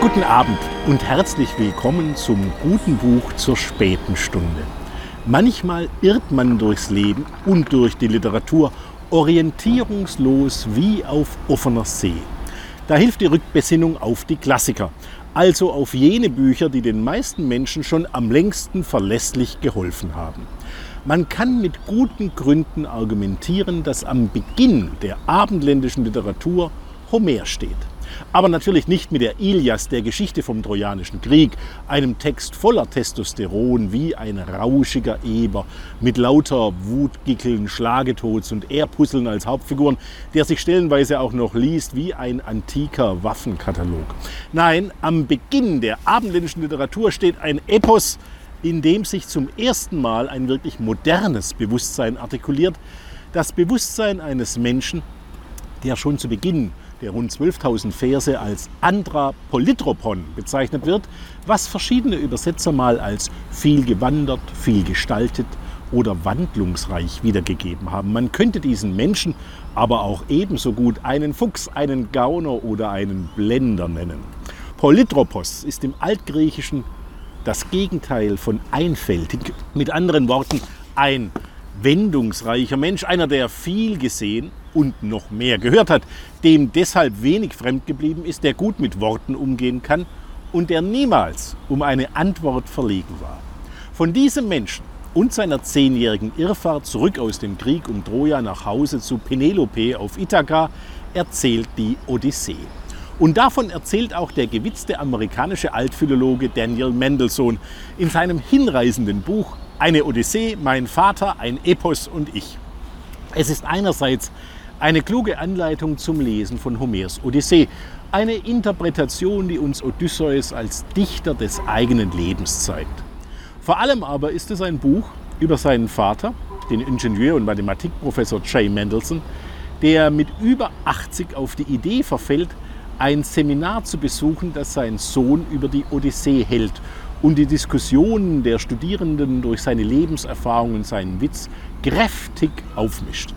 Guten Abend und herzlich willkommen zum guten Buch zur späten Stunde. Manchmal irrt man durchs Leben und durch die Literatur orientierungslos wie auf offener See. Da hilft die Rückbesinnung auf die Klassiker, also auf jene Bücher, die den meisten Menschen schon am längsten verlässlich geholfen haben. Man kann mit guten Gründen argumentieren, dass am Beginn der abendländischen Literatur Homer steht. Aber natürlich nicht mit der Ilias, der Geschichte vom Trojanischen Krieg, einem Text voller Testosteron wie ein rauschiger Eber mit lauter Wutgickeln, Schlagetots und Ehrpuzzeln als Hauptfiguren, der sich stellenweise auch noch liest wie ein antiker Waffenkatalog. Nein, am Beginn der abendländischen Literatur steht ein Epos, in dem sich zum ersten Mal ein wirklich modernes Bewusstsein artikuliert, das Bewusstsein eines Menschen, der schon zu Beginn der rund 12.000 Verse als Andra Polytropon bezeichnet wird, was verschiedene Übersetzer mal als viel gewandert, viel gestaltet oder wandlungsreich wiedergegeben haben. Man könnte diesen Menschen aber auch ebenso gut einen Fuchs, einen Gauner oder einen Blender nennen. Polytropos ist im Altgriechischen das Gegenteil von einfältig. Mit anderen Worten, ein wendungsreicher Mensch, einer, der viel gesehen und noch mehr gehört hat, dem deshalb wenig fremd geblieben ist, der gut mit Worten umgehen kann und der niemals um eine Antwort verlegen war. Von diesem Menschen und seiner zehnjährigen Irrfahrt zurück aus dem Krieg um Troja nach Hause zu Penelope auf Ithaka erzählt die Odyssee. Und davon erzählt auch der gewitzte amerikanische Altphilologe Daniel Mendelssohn in seinem hinreißenden Buch Eine Odyssee, mein Vater, ein Epos und ich. Es ist einerseits eine kluge Anleitung zum Lesen von Homers Odyssee. Eine Interpretation, die uns Odysseus als Dichter des eigenen Lebens zeigt. Vor allem aber ist es ein Buch über seinen Vater, den Ingenieur und Mathematikprofessor Jay Mendelssohn, der mit über 80 auf die Idee verfällt, ein Seminar zu besuchen, das sein Sohn über die Odyssee hält und die Diskussionen der Studierenden durch seine Lebenserfahrung und seinen Witz kräftig aufmischt.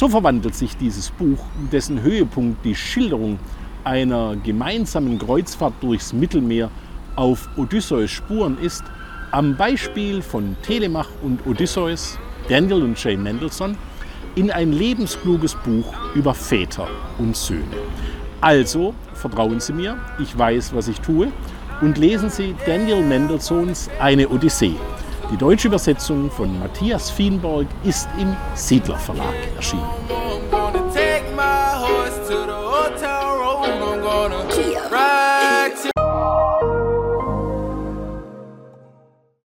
So verwandelt sich dieses Buch, dessen Höhepunkt die Schilderung einer gemeinsamen Kreuzfahrt durchs Mittelmeer auf Odysseus Spuren ist, am Beispiel von Telemach und Odysseus, Daniel und Jay Mendelssohn, in ein lebenskluges Buch über Väter und Söhne. Also vertrauen Sie mir, ich weiß, was ich tue, und lesen Sie Daniel Mendelssohns Eine Odyssee. Die deutsche Übersetzung von Matthias Fienborg ist im Siedler Verlag erschienen.